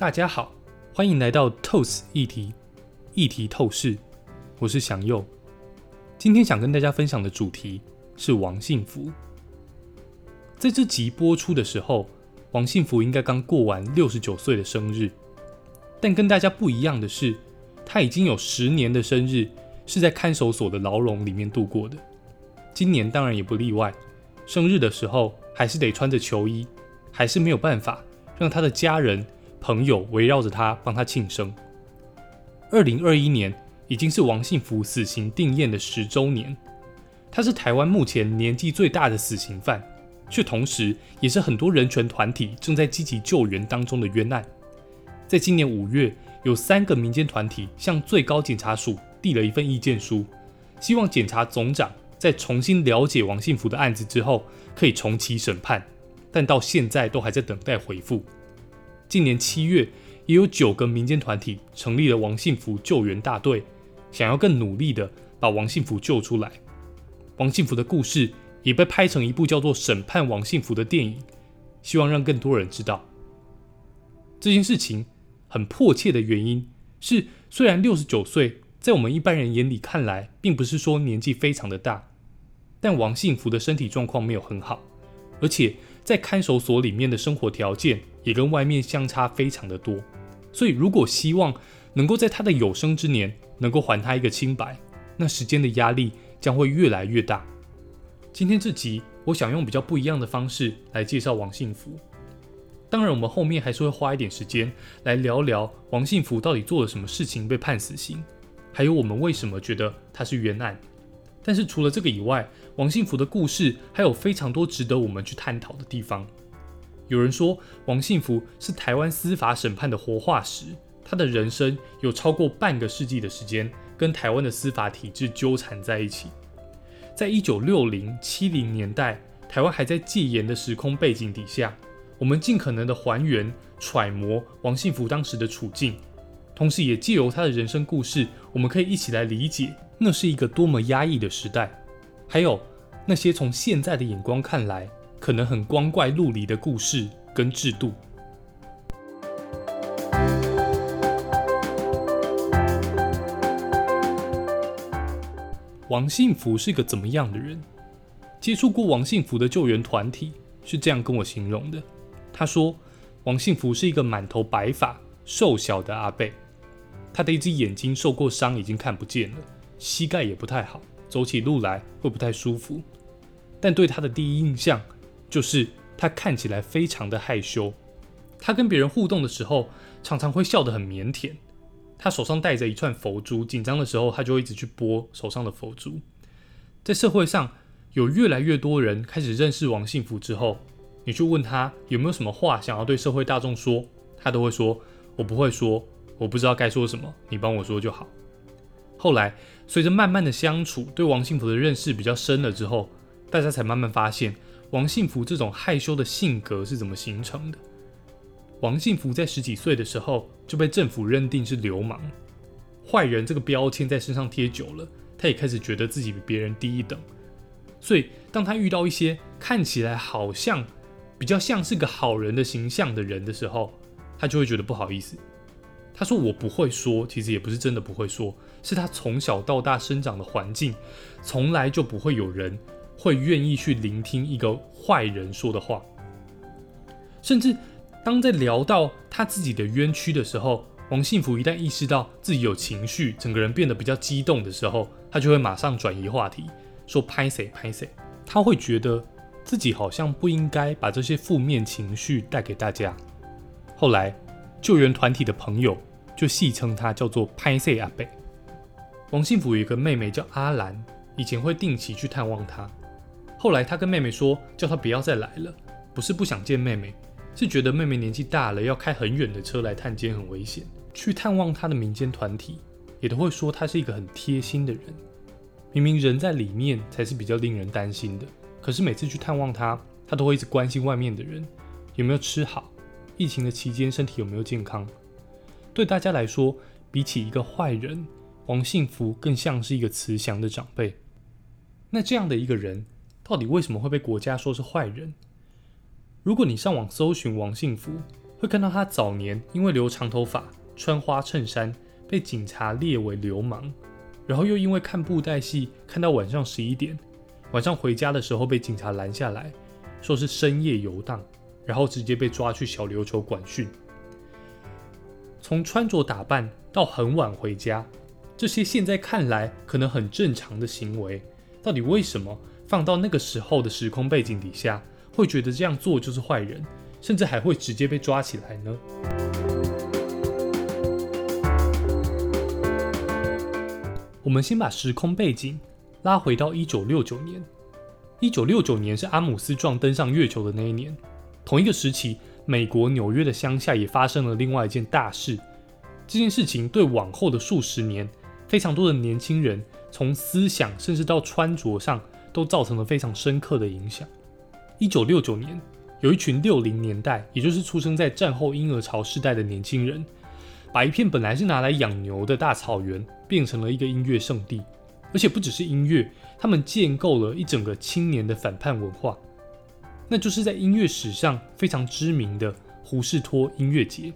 大家好，欢迎来到 Toast 议题议题透视，我是祥佑。今天想跟大家分享的主题是王幸福。在这集播出的时候，王幸福应该刚过完六十九岁的生日，但跟大家不一样的是，他已经有十年的生日是在看守所的牢笼里面度过的。今年当然也不例外，生日的时候还是得穿着囚衣，还是没有办法让他的家人。朋友围绕着他，帮他庆生。二零二一年已经是王信福死刑定验的十周年，他是台湾目前年纪最大的死刑犯，却同时也是很多人权团体正在积极救援当中的冤案。在今年五月，有三个民间团体向最高检察署递了一份意见书，希望检察总长在重新了解王信福的案子之后，可以重启审判，但到现在都还在等待回复。今年七月，也有九个民间团体成立了王幸福救援大队，想要更努力的把王幸福救出来。王幸福的故事也被拍成一部叫做《审判王幸福》的电影，希望让更多人知道这件事情很迫切的原因是，虽然六十九岁在我们一般人眼里看来，并不是说年纪非常的大，但王幸福的身体状况没有很好，而且在看守所里面的生活条件。也跟外面相差非常的多，所以如果希望能够在他的有生之年能够还他一个清白，那时间的压力将会越来越大。今天这集我想用比较不一样的方式来介绍王幸福，当然我们后面还是会花一点时间来聊聊王幸福到底做了什么事情被判死刑，还有我们为什么觉得他是冤案。但是除了这个以外，王幸福的故事还有非常多值得我们去探讨的地方。有人说王幸福是台湾司法审判的活化石，他的人生有超过半个世纪的时间跟台湾的司法体制纠缠在一起。在一九六零七零年代，台湾还在戒严的时空背景底下，我们尽可能的还原揣摩王幸福当时的处境，同时也借由他的人生故事，我们可以一起来理解那是一个多么压抑的时代，还有那些从现在的眼光看来。可能很光怪陆离的故事跟制度。王幸福是个怎么样的人？接触过王幸福的救援团体是这样跟我形容的：他说，王幸福是一个满头白发、瘦小的阿贝，他的一只眼睛受过伤，已经看不见了，膝盖也不太好，走起路来会不太舒服。但对他的第一印象。就是他看起来非常的害羞，他跟别人互动的时候，常常会笑得很腼腆。他手上戴着一串佛珠，紧张的时候他就一直去拨手上的佛珠。在社会上有越来越多人开始认识王幸福之后，你去问他有没有什么话想要对社会大众说，他都会说：“我不会说，我不知道该说什么，你帮我说就好。”后来随着慢慢的相处，对王幸福的认识比较深了之后，大家才慢慢发现。王幸福这种害羞的性格是怎么形成的？王幸福在十几岁的时候就被政府认定是流氓、坏人，这个标签在身上贴久了，他也开始觉得自己比别人低一等。所以，当他遇到一些看起来好像比较像是个好人的形象的人的时候，他就会觉得不好意思。他说：“我不会说，其实也不是真的不会说，是他从小到大生长的环境，从来就不会有人。”会愿意去聆听一个坏人说的话，甚至当在聊到他自己的冤屈的时候，王幸福一旦意识到自己有情绪，整个人变得比较激动的时候，他就会马上转移话题，说拍谁拍谁。他会觉得自己好像不应该把这些负面情绪带给大家。后来救援团体的朋友就戏称他叫做拍谁阿贝。王幸福有一个妹妹叫阿兰，以前会定期去探望他。后来他跟妹妹说，叫他不要再来了，不是不想见妹妹，是觉得妹妹年纪大了，要开很远的车来探监很危险。去探望他的民间团体也都会说他是一个很贴心的人，明明人在里面才是比较令人担心的，可是每次去探望他，他都会一直关心外面的人有没有吃好，疫情的期间身体有没有健康。对大家来说，比起一个坏人，王幸福更像是一个慈祥的长辈。那这样的一个人。到底为什么会被国家说是坏人？如果你上网搜寻王幸福，会看到他早年因为留长头发、穿花衬衫，被警察列为流氓，然后又因为看布袋戏看到晚上十一点，晚上回家的时候被警察拦下来，说是深夜游荡，然后直接被抓去小琉球管训。从穿着打扮到很晚回家，这些现在看来可能很正常的行为，到底为什么放到那个时候的时空背景底下，会觉得这样做就是坏人，甚至还会直接被抓起来呢？我们先把时空背景拉回到一九六九年。一九六九年是阿姆斯壮登上月球的那一年，同一个时期。美国纽约的乡下也发生了另外一件大事，这件事情对往后的数十年，非常多的年轻人从思想甚至到穿着上都造成了非常深刻的影响。一九六九年，有一群六零年代，也就是出生在战后婴儿潮时代的年轻人，把一片本来是拿来养牛的大草原变成了一个音乐圣地，而且不只是音乐，他们建构了一整个青年的反叛文化。那就是在音乐史上非常知名的胡士托音乐节。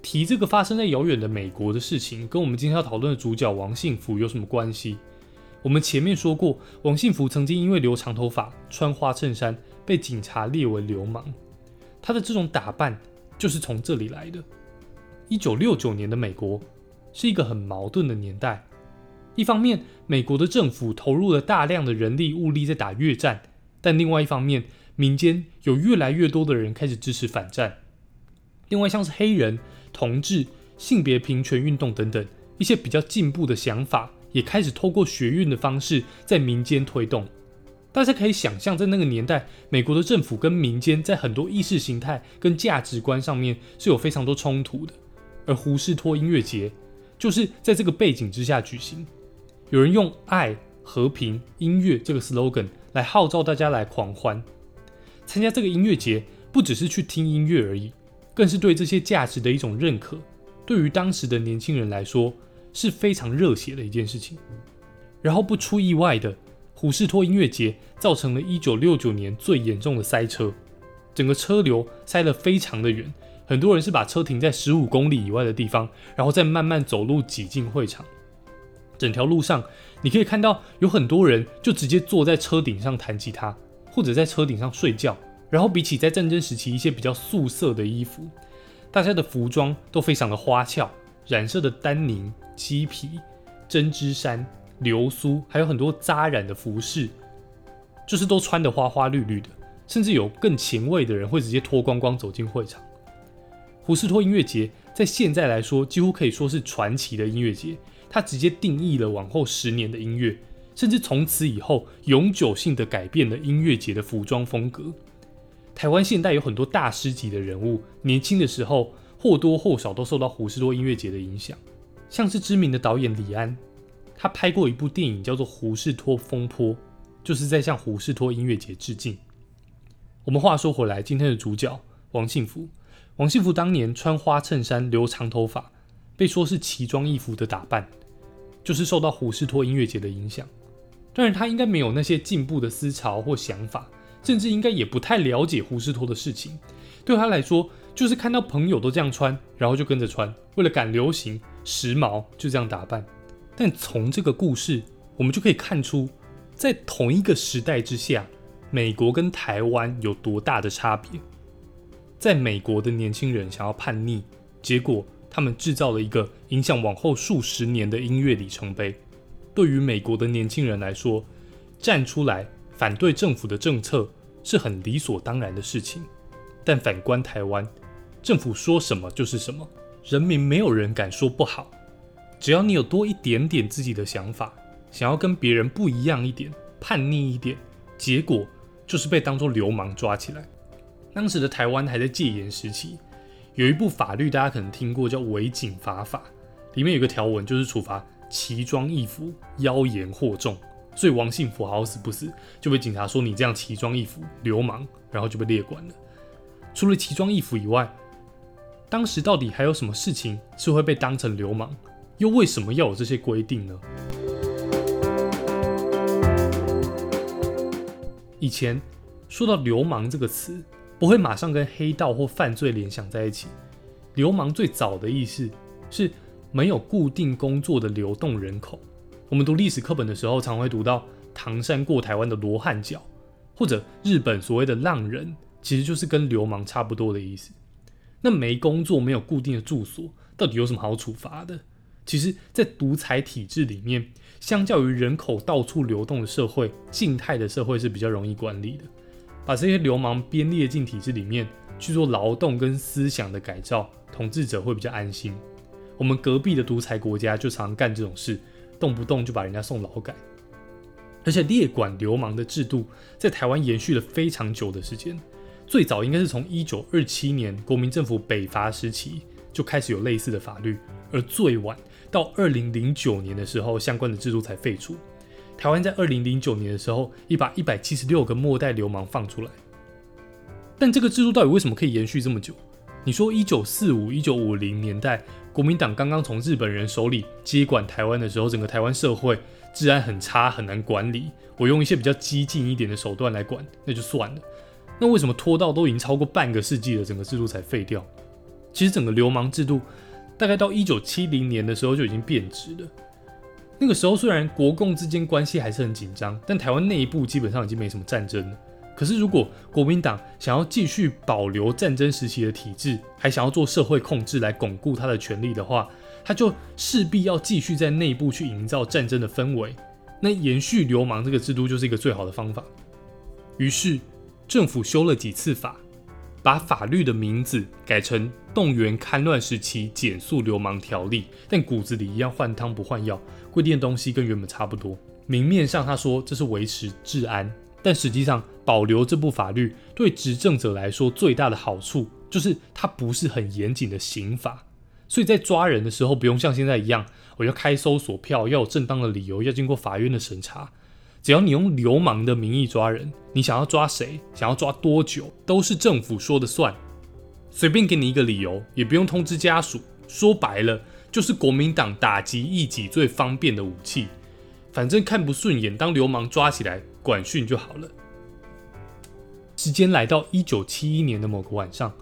提这个发生在遥远的美国的事情，跟我们今天要讨论的主角王幸福有什么关系？我们前面说过，王幸福曾经因为留长头发、穿花衬衫被警察列为流氓。他的这种打扮就是从这里来的。一九六九年的美国是一个很矛盾的年代，一方面，美国的政府投入了大量的人力物力在打越战。但另外一方面，民间有越来越多的人开始支持反战。另外，像是黑人、同志、性别平权运动等等一些比较进步的想法，也开始透过学运的方式在民间推动。大家可以想象，在那个年代，美国的政府跟民间在很多意识形态跟价值观上面是有非常多冲突的。而胡士托音乐节就是在这个背景之下举行。有人用“爱、和平、音乐”这个 slogan。来号召大家来狂欢，参加这个音乐节，不只是去听音乐而已，更是对这些价值的一种认可。对于当时的年轻人来说，是非常热血的一件事情。然后不出意外的，虎视托音乐节造成了一九六九年最严重的塞车，整个车流塞得非常的远，很多人是把车停在十五公里以外的地方，然后再慢慢走路挤进会场。整条路上，你可以看到有很多人就直接坐在车顶上弹吉他，或者在车顶上睡觉。然后比起在战争时期一些比较素色的衣服，大家的服装都非常的花俏，染色的丹宁、鸡皮、针织衫、流苏，还有很多扎染的服饰，就是都穿得花花绿绿的。甚至有更前卫的人会直接脱光光走进会场。胡斯托音乐节在现在来说，几乎可以说是传奇的音乐节。它直接定义了往后十年的音乐，甚至从此以后永久性的改变了音乐节的服装风格。台湾现代有很多大师级的人物，年轻的时候或多或少都受到胡士托音乐节的影响。像是知名的导演李安，他拍过一部电影叫做《胡士托风波》，就是在向胡士托音乐节致敬。我们话说回来，今天的主角王幸福，王幸福当年穿花衬衫，留长头发。被说是奇装异服的打扮，就是受到胡士托音乐节的影响。当然，他应该没有那些进步的思潮或想法，甚至应该也不太了解胡士托的事情。对他来说，就是看到朋友都这样穿，然后就跟着穿，为了赶流行、时髦，就这样打扮。但从这个故事，我们就可以看出，在同一个时代之下，美国跟台湾有多大的差别。在美国的年轻人想要叛逆，结果。他们制造了一个影响往后数十年的音乐里程碑。对于美国的年轻人来说，站出来反对政府的政策是很理所当然的事情。但反观台湾，政府说什么就是什么，人民没有人敢说不好。只要你有多一点点自己的想法，想要跟别人不一样一点，叛逆一点，结果就是被当作流氓抓起来。当时的台湾还在戒严时期。有一部法律，大家可能听过，叫《违警罚法》，里面有个条文，就是处罚奇装异服、妖言惑众。所以王幸福好死不死就被警察说你这样奇装异服，流氓，然后就被列管了。除了奇装异服以外，当时到底还有什么事情是会被当成流氓？又为什么要有这些规定呢？以前说到流氓这个词，不会马上跟黑道或犯罪联想在一起。流氓最早的意思是没有固定工作的流动人口。我们读历史课本的时候，常会读到唐山过台湾的罗汉脚，或者日本所谓的浪人，其实就是跟流氓差不多的意思。那没工作、没有固定的住所，到底有什么好处罚的？其实，在独裁体制里面，相较于人口到处流动的社会，静态的社会是比较容易管理的。把这些流氓编列进体制里面去做劳动跟思想的改造，统治者会比较安心。我们隔壁的独裁国家就常干这种事，动不动就把人家送劳改。而且列管流氓的制度在台湾延续了非常久的时间，最早应该是从一九二七年国民政府北伐时期就开始有类似的法律，而最晚到二零零九年的时候，相关的制度才废除。台湾在二零零九年的时候，已把一百七十六个末代流氓放出来。但这个制度到底为什么可以延续这么久？你说一九四五、一九五零年代，国民党刚刚从日本人手里接管台湾的时候，整个台湾社会治安很差，很难管理。我用一些比较激进一点的手段来管，那就算了。那为什么拖到都已经超过半个世纪了，整个制度才废掉？其实整个流氓制度大概到一九七零年的时候就已经变质了。那个时候虽然国共之间关系还是很紧张，但台湾内部基本上已经没什么战争了。可是如果国民党想要继续保留战争时期的体制，还想要做社会控制来巩固他的权力的话，他就势必要继续在内部去营造战争的氛围。那延续流氓这个制度就是一个最好的方法。于是政府修了几次法。把法律的名字改成动员戡乱时期减速流氓条例，但骨子里一样换汤不换药，规定的东西跟原本差不多。明面上他说这是维持治安，但实际上保留这部法律对执政者来说最大的好处就是它不是很严谨的刑法，所以在抓人的时候不用像现在一样，我要开搜索票，要有正当的理由，要经过法院的审查。只要你用流氓的名义抓人，你想要抓谁，想要抓多久，都是政府说的算。随便给你一个理由，也不用通知家属。说白了，就是国民党打击异己最方便的武器。反正看不顺眼，当流氓抓起来管训就好了。时间来到一九七一年的某个晚上，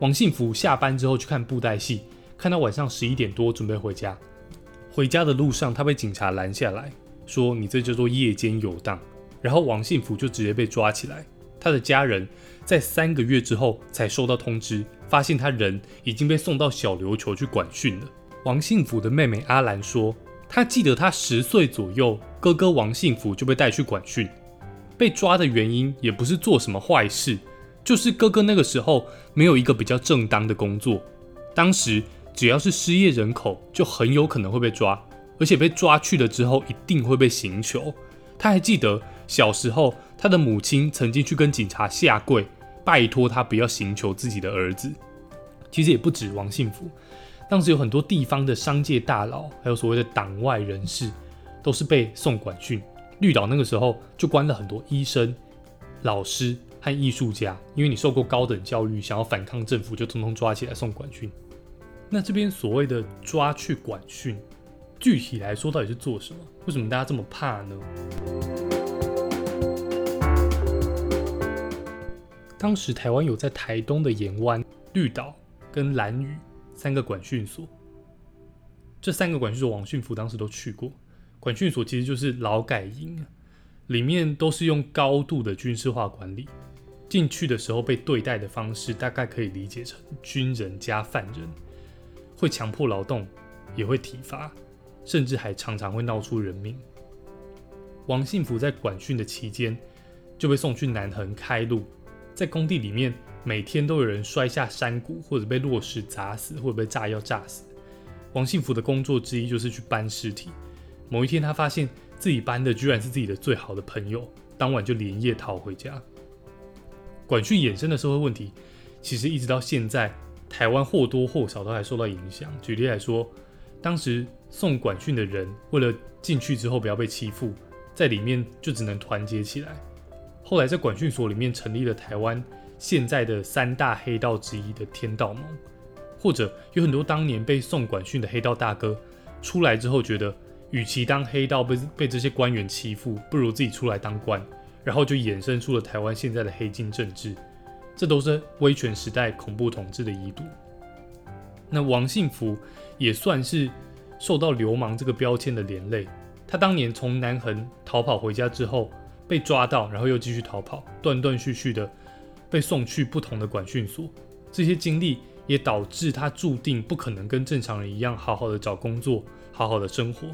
王信福下班之后去看布袋戏，看到晚上十一点多，准备回家。回家的路上，他被警察拦下来。说你这叫做夜间游荡，然后王信福就直接被抓起来。他的家人在三个月之后才收到通知，发现他人已经被送到小琉球去管训了。王信福的妹妹阿兰说，她记得她十岁左右，哥哥王信福就被带去管训。被抓的原因也不是做什么坏事，就是哥哥那个时候没有一个比较正当的工作。当时只要是失业人口，就很有可能会被抓。而且被抓去了之后，一定会被刑求。他还记得小时候，他的母亲曾经去跟警察下跪，拜托他不要寻求自己的儿子。其实也不止王信福，当时有很多地方的商界大佬，还有所谓的党外人士，都是被送管训。绿岛那个时候就关了很多医生、老师和艺术家，因为你受过高等教育，想要反抗政府，就通通抓起来送管训。那这边所谓的抓去管训。具体来说，到底是做什么？为什么大家这么怕呢？当时台湾有在台东的盐湾、绿岛跟兰屿三个管训所，这三个管训所王训福当时都去过。管训所其实就是劳改营，里面都是用高度的军事化管理。进去的时候被对待的方式，大概可以理解成军人加犯人，会强迫劳动，也会体罚。甚至还常常会闹出人命。王信福在管训的期间就被送去南横开路，在工地里面每天都有人摔下山谷，或者被落石砸死，或者被炸药炸死。王信福的工作之一就是去搬尸体。某一天，他发现自己搬的居然是自己的最好的朋友，当晚就连夜逃回家。管训衍生的社会问题，其实一直到现在，台湾或多或少都还受到影响。举例来说，当时。送管训的人为了进去之后不要被欺负，在里面就只能团结起来。后来在管训所里面成立了台湾现在的三大黑道之一的天道盟，或者有很多当年被送管训的黑道大哥出来之后，觉得与其当黑道被被这些官员欺负，不如自己出来当官，然后就衍生出了台湾现在的黑金政治。这都是威权时代恐怖统治的遗毒。那王信福也算是受到流氓这个标签的连累。他当年从南横逃跑回家之后被抓到，然后又继续逃跑，断断续续的被送去不同的管训所。这些经历也导致他注定不可能跟正常人一样好好的找工作，好好的生活。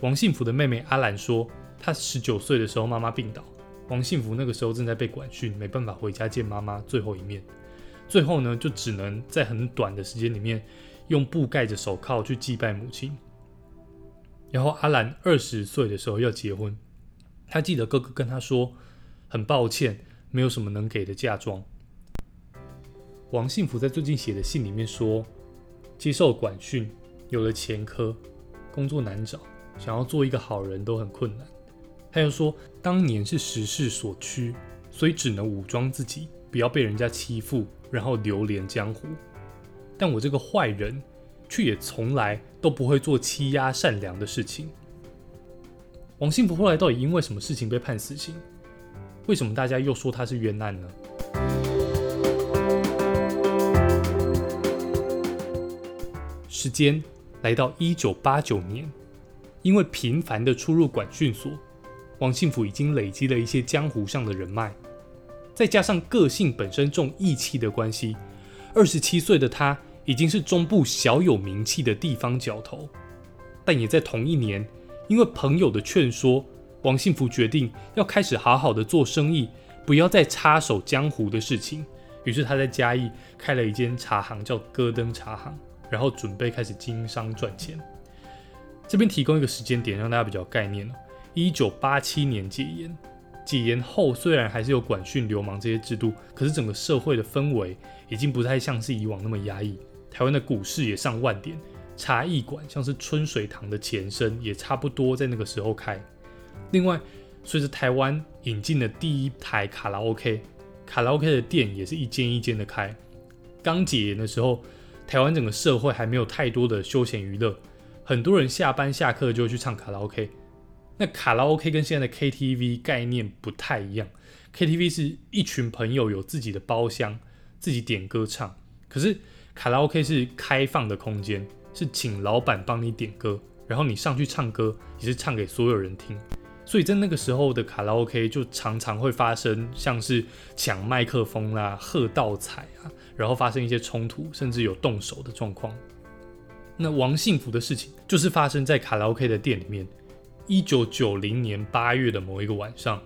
王幸福的妹妹阿兰说，她十九岁的时候妈妈病倒，王幸福那个时候正在被管训，没办法回家见妈妈最后一面。最后呢，就只能在很短的时间里面，用布盖着手铐去祭拜母亲。然后阿兰二十岁的时候要结婚，他记得哥哥跟他说，很抱歉，没有什么能给的嫁妆。王幸福在最近写的信里面说，接受管训，有了前科，工作难找，想要做一个好人都很困难。他又说，当年是时势所趋，所以只能武装自己，不要被人家欺负。然后流连江湖，但我这个坏人，却也从来都不会做欺压善良的事情。王幸福后来到底因为什么事情被判死刑？为什么大家又说他是冤案呢？时间来到一九八九年，因为频繁的出入管训所，王幸福已经累积了一些江湖上的人脉。再加上个性本身重义气的关系，二十七岁的他已经是中部小有名气的地方角头。但也在同一年，因为朋友的劝说，王幸福决定要开始好好的做生意，不要再插手江湖的事情。于是他在嘉义开了一间茶行，叫戈登茶行，然后准备开始经商赚钱。这边提供一个时间点，让大家比较概念一九八七年戒严。解严后，虽然还是有管训流氓这些制度，可是整个社会的氛围已经不太像是以往那么压抑。台湾的股市也上万点，茶艺馆像是春水堂的前身，也差不多在那个时候开。另外，随着台湾引进的第一台卡拉 OK，卡拉 OK 的店也是一间一间的开。刚解严的时候，台湾整个社会还没有太多的休闲娱乐，很多人下班下课就去唱卡拉 OK。那卡拉 OK 跟现在的 KTV 概念不太一样，KTV 是一群朋友有自己的包厢，自己点歌唱，可是卡拉 OK 是开放的空间，是请老板帮你点歌，然后你上去唱歌也是唱给所有人听，所以在那个时候的卡拉 OK 就常常会发生像是抢麦克风啦、喝倒彩啊，然后发生一些冲突，甚至有动手的状况。那王幸福的事情就是发生在卡拉 OK 的店里面。一九九零年八月的某一个晚上，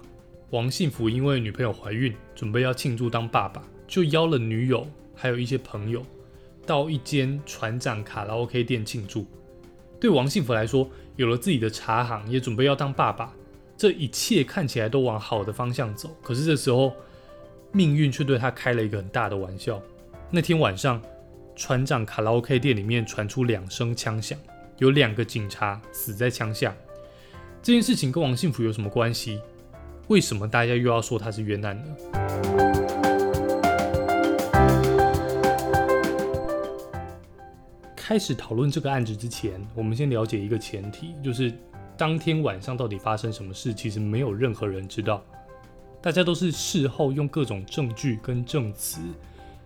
王幸福因为女朋友怀孕，准备要庆祝当爸爸，就邀了女友还有一些朋友到一间船长卡拉 OK 店庆祝。对王幸福来说，有了自己的茶行，也准备要当爸爸，这一切看起来都往好的方向走。可是这时候，命运却对他开了一个很大的玩笑。那天晚上，船长卡拉 OK 店里面传出两声枪响，有两个警察死在枪下。这件事情跟王幸福有什么关系？为什么大家又要说他是冤案呢？开始讨论这个案子之前，我们先了解一个前提，就是当天晚上到底发生什么事，其实没有任何人知道。大家都是事后用各种证据跟证词，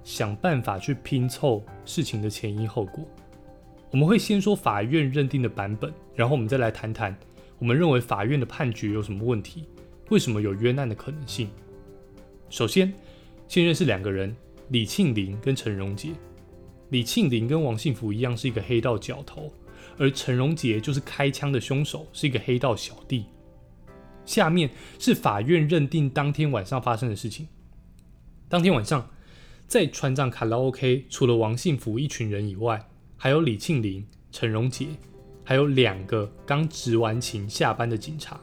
想办法去拼凑事情的前因后果。我们会先说法院认定的版本，然后我们再来谈谈。我们认为法院的判决有什么问题？为什么有冤案的可能性？首先，先认识两个人：李庆林跟陈荣杰。李庆林跟王幸福一样是一个黑道角头，而陈荣杰就是开枪的凶手，是一个黑道小弟。下面是法院认定当天晚上发生的事情。当天晚上，在船长卡拉 OK，除了王幸福一群人以外，还有李庆林、陈荣杰。还有两个刚执完勤下班的警察，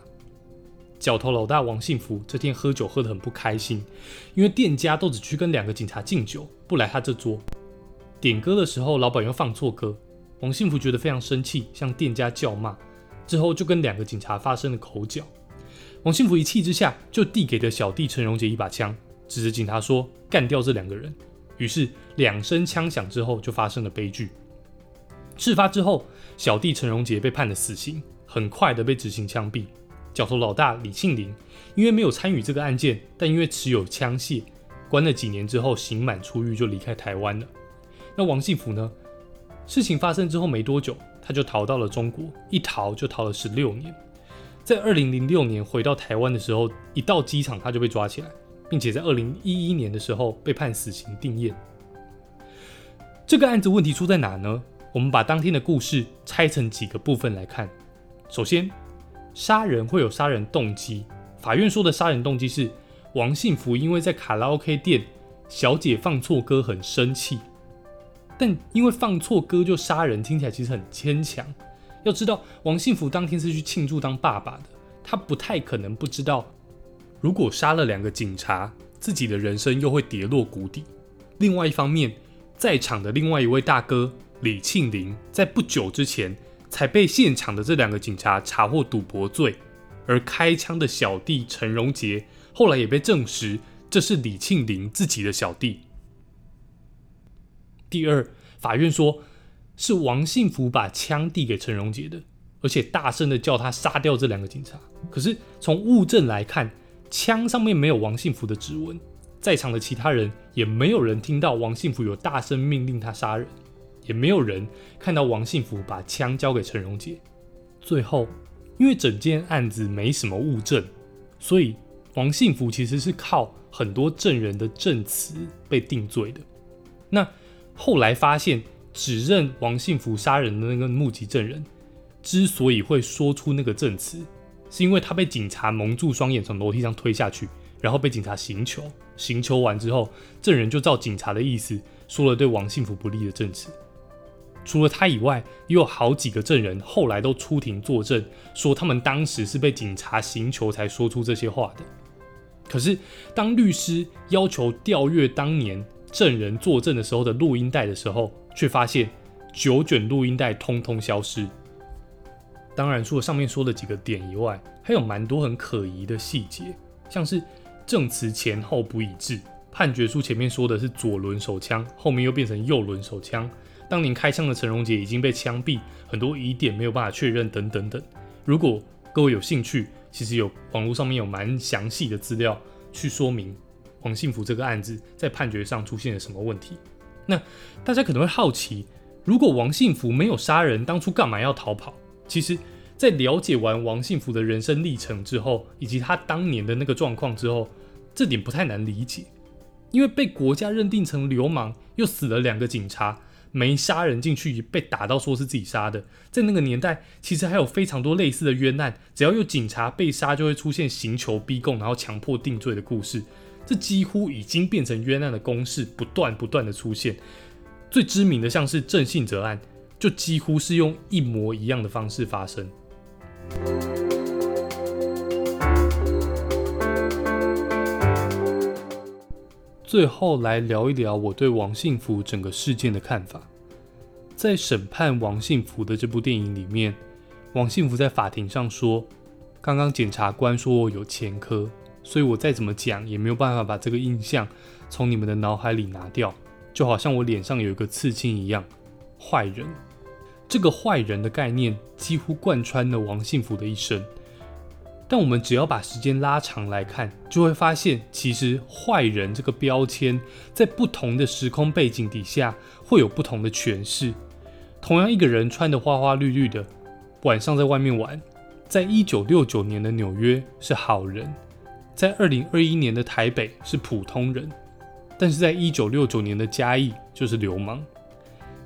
角头老大王幸福这天喝酒喝得很不开心，因为店家都只去跟两个警察敬酒，不来他这桌。点歌的时候，老板又放错歌，王幸福觉得非常生气，向店家叫骂，之后就跟两个警察发生了口角。王幸福一气之下，就递给了小弟陈荣杰一把枪，指着警察说：“干掉这两个人。”于是两声枪响之后，就发生了悲剧。事发之后，小弟陈荣杰被判了死刑，很快的被执行枪毙。角头老大李庆林因为没有参与这个案件，但因为持有枪械，关了几年之后刑满出狱就离开台湾了。那王信福呢？事情发生之后没多久，他就逃到了中国，一逃就逃了十六年。在二零零六年回到台湾的时候，一到机场他就被抓起来，并且在二零一一年的时候被判死刑定谳。这个案子问题出在哪呢？我们把当天的故事拆成几个部分来看。首先，杀人会有杀人动机。法院说的杀人动机是王信福因为在卡拉 OK 店小姐放错歌很生气。但因为放错歌就杀人，听起来其实很牵强。要知道，王信福当天是去庆祝当爸爸的，他不太可能不知道，如果杀了两个警察，自己的人生又会跌落谷底。另外一方面，在场的另外一位大哥李庆林，在不久之前才被现场的这两个警察查获赌博罪，而开枪的小弟陈荣杰，后来也被证实这是李庆林自己的小弟。第二，法院说是王幸福把枪递给陈荣杰的，而且大声的叫他杀掉这两个警察。可是从物证来看，枪上面没有王幸福的指纹，在场的其他人也没有人听到王幸福有大声命令他杀人，也没有人看到王幸福把枪交给陈荣杰。最后，因为整件案子没什么物证，所以王幸福其实是靠很多证人的证词被定罪的。那。后来发现，指认王幸福杀人的那个目击证人，之所以会说出那个证词，是因为他被警察蒙住双眼，从楼梯上推下去，然后被警察刑求。刑求完之后，证人就照警察的意思说了对王幸福不利的证词。除了他以外，也有好几个证人后来都出庭作证，说他们当时是被警察刑求才说出这些话的。可是，当律师要求调阅当年。证人作证的时候的录音带的时候，却发现九卷录音带通通消失。当然，除了上面说的几个点以外，还有蛮多很可疑的细节，像是证词前后不一致，判决书前面说的是左轮手枪，后面又变成右轮手枪。当年开枪的陈荣杰已经被枪毙，很多疑点没有办法确认，等等等。如果各位有兴趣，其实有网络上面有蛮详细的资料去说明。王信福这个案子在判决上出现了什么问题？那大家可能会好奇，如果王信福没有杀人，当初干嘛要逃跑？其实，在了解完王信福的人生历程之后，以及他当年的那个状况之后，这点不太难理解。因为被国家认定成流氓，又死了两个警察，没杀人进去被打到说是自己杀的，在那个年代，其实还有非常多类似的冤案，只要有警察被杀，就会出现刑求逼供，然后强迫定罪的故事。这几乎已经变成冤案的公式，不断不断的出现。最知名的像是郑信哲案，就几乎是用一模一样的方式发生。最后来聊一聊我对王信福整个事件的看法。在审判王信福的这部电影里面，王信福在法庭上说：“刚刚检察官说我有前科。”所以我再怎么讲也没有办法把这个印象从你们的脑海里拿掉，就好像我脸上有一个刺青一样。坏人，这个坏人的概念几乎贯穿了王幸福的一生。但我们只要把时间拉长来看，就会发现，其实坏人这个标签在不同的时空背景底下会有不同的诠释。同样一个人穿的花花绿绿的，晚上在外面玩，在一九六九年的纽约是好人。在二零二一年的台北是普通人，但是在一九六九年的嘉义就是流氓。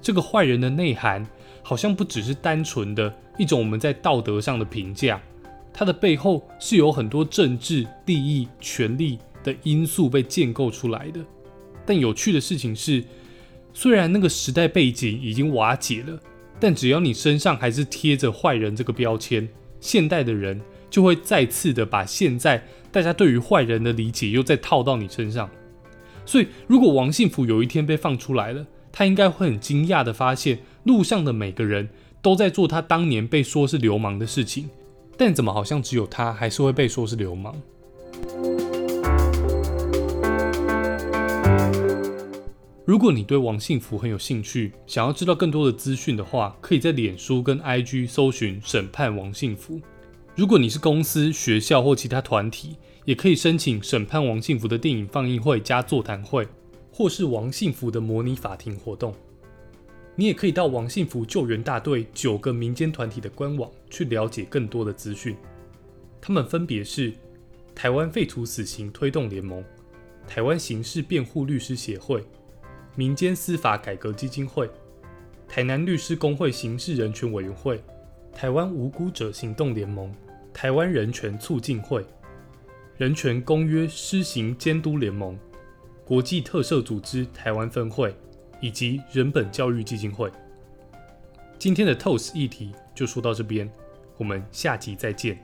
这个坏人的内涵好像不只是单纯的一种我们在道德上的评价，它的背后是有很多政治利益、权力的因素被建构出来的。但有趣的事情是，虽然那个时代背景已经瓦解了，但只要你身上还是贴着坏人这个标签，现代的人就会再次的把现在。大家对于坏人的理解又再套到你身上，所以如果王幸福有一天被放出来了，他应该会很惊讶的发现，路上的每个人都在做他当年被说是流氓的事情，但怎么好像只有他还是会被说是流氓？如果你对王幸福很有兴趣，想要知道更多的资讯的话，可以在脸书跟 IG 搜寻“审判王幸福”。如果你是公司、学校或其他团体，也可以申请审判王幸福的电影放映会加座谈会，或是王幸福的模拟法庭活动。你也可以到王幸福救援大队九个民间团体的官网去了解更多的资讯。他们分别是台湾废除死刑推动联盟、台湾刑事辩护律师协会、民间司法改革基金会、台南律师工会刑事人权委员会、台湾无辜者行动联盟。台湾人权促进会、人权公约施行监督联盟、国际特赦组织台湾分会以及人本教育基金会。今天的 Toast 议题就说到这边，我们下集再见。